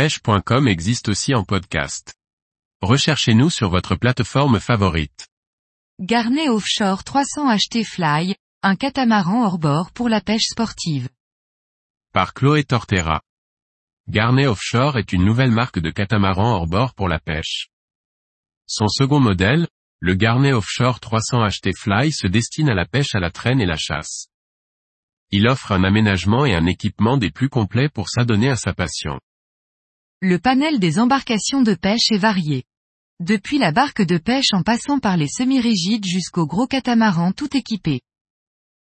pêche.com existe aussi en podcast. Recherchez-nous sur votre plateforme favorite. Garnet Offshore 300 HT Fly, un catamaran hors bord pour la pêche sportive. Par Chloé Tortera. Garnet Offshore est une nouvelle marque de catamaran hors bord pour la pêche. Son second modèle, le Garnet Offshore 300 HT Fly se destine à la pêche à la traîne et la chasse. Il offre un aménagement et un équipement des plus complets pour s'adonner à sa passion. Le panel des embarcations de pêche est varié. Depuis la barque de pêche en passant par les semi-rigides jusqu'au gros catamaran tout équipé.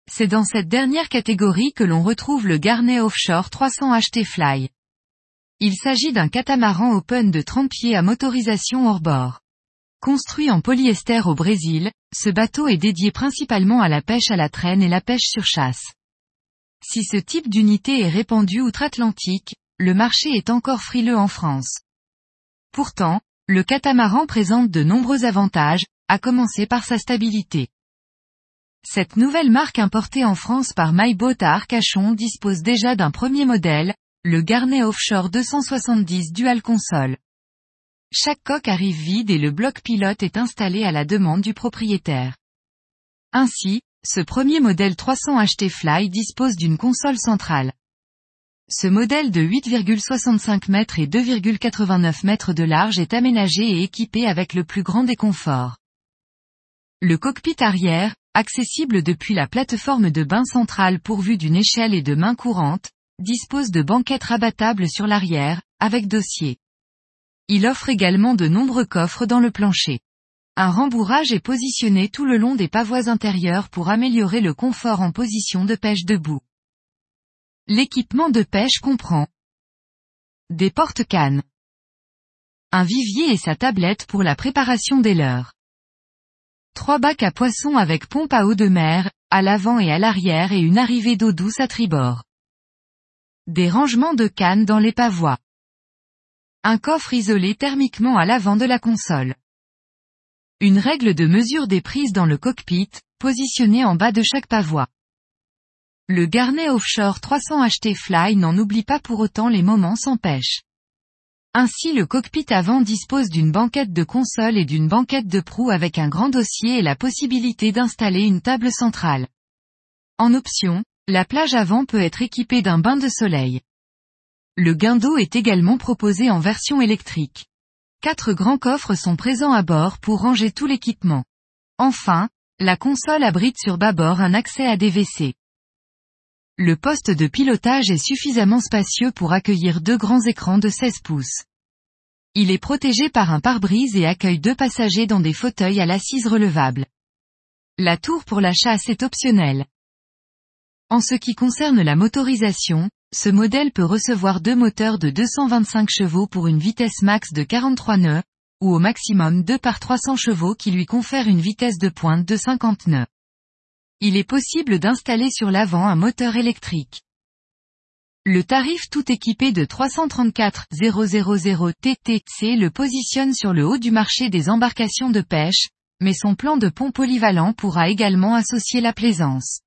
C'est dans cette dernière catégorie que l'on retrouve le Garnet Offshore 300 HT Fly. Il s'agit d'un catamaran open de 30 pieds à motorisation hors bord. Construit en polyester au Brésil, ce bateau est dédié principalement à la pêche à la traîne et la pêche sur chasse. Si ce type d'unité est répandu outre-Atlantique, le marché est encore frileux en France. Pourtant, le catamaran présente de nombreux avantages, à commencer par sa stabilité. Cette nouvelle marque importée en France par MyBoat à Arcachon dispose déjà d'un premier modèle, le Garnet Offshore 270 Dual Console. Chaque coque arrive vide et le bloc pilote est installé à la demande du propriétaire. Ainsi, ce premier modèle 300 HT Fly dispose d'une console centrale. Ce modèle de 8,65 mètres et 2,89 mètres de large est aménagé et équipé avec le plus grand des conforts. Le cockpit arrière, accessible depuis la plateforme de bain centrale pourvue d'une échelle et de main courante, dispose de banquettes rabattables sur l'arrière, avec dossier. Il offre également de nombreux coffres dans le plancher. Un rembourrage est positionné tout le long des pavois intérieurs pour améliorer le confort en position de pêche debout. L'équipement de pêche comprend des porte-cannes, un vivier et sa tablette pour la préparation des leurres, trois bacs à poissons avec pompe à eau de mer, à l'avant et à l'arrière et une arrivée d'eau douce à tribord, des rangements de cannes dans les pavois, un coffre isolé thermiquement à l'avant de la console, une règle de mesure des prises dans le cockpit, positionnée en bas de chaque pavois. Le Garnet Offshore 300 HT Fly n'en oublie pas pour autant les moments sans pêche. Ainsi le cockpit avant dispose d'une banquette de console et d'une banquette de proue avec un grand dossier et la possibilité d'installer une table centrale. En option, la plage avant peut être équipée d'un bain de soleil. Le gain d'eau est également proposé en version électrique. Quatre grands coffres sont présents à bord pour ranger tout l'équipement. Enfin, la console abrite sur bâbord un accès à des WC. Le poste de pilotage est suffisamment spacieux pour accueillir deux grands écrans de 16 pouces. Il est protégé par un pare-brise et accueille deux passagers dans des fauteuils à l'assise relevable. La tour pour la chasse est optionnelle. En ce qui concerne la motorisation, ce modèle peut recevoir deux moteurs de 225 chevaux pour une vitesse max de 43 nœuds, ou au maximum 2 par 300 chevaux qui lui confèrent une vitesse de pointe de 50 nœuds il est possible d'installer sur l'avant un moteur électrique. Le tarif tout équipé de 334 000 TTC le positionne sur le haut du marché des embarcations de pêche, mais son plan de pont polyvalent pourra également associer la plaisance.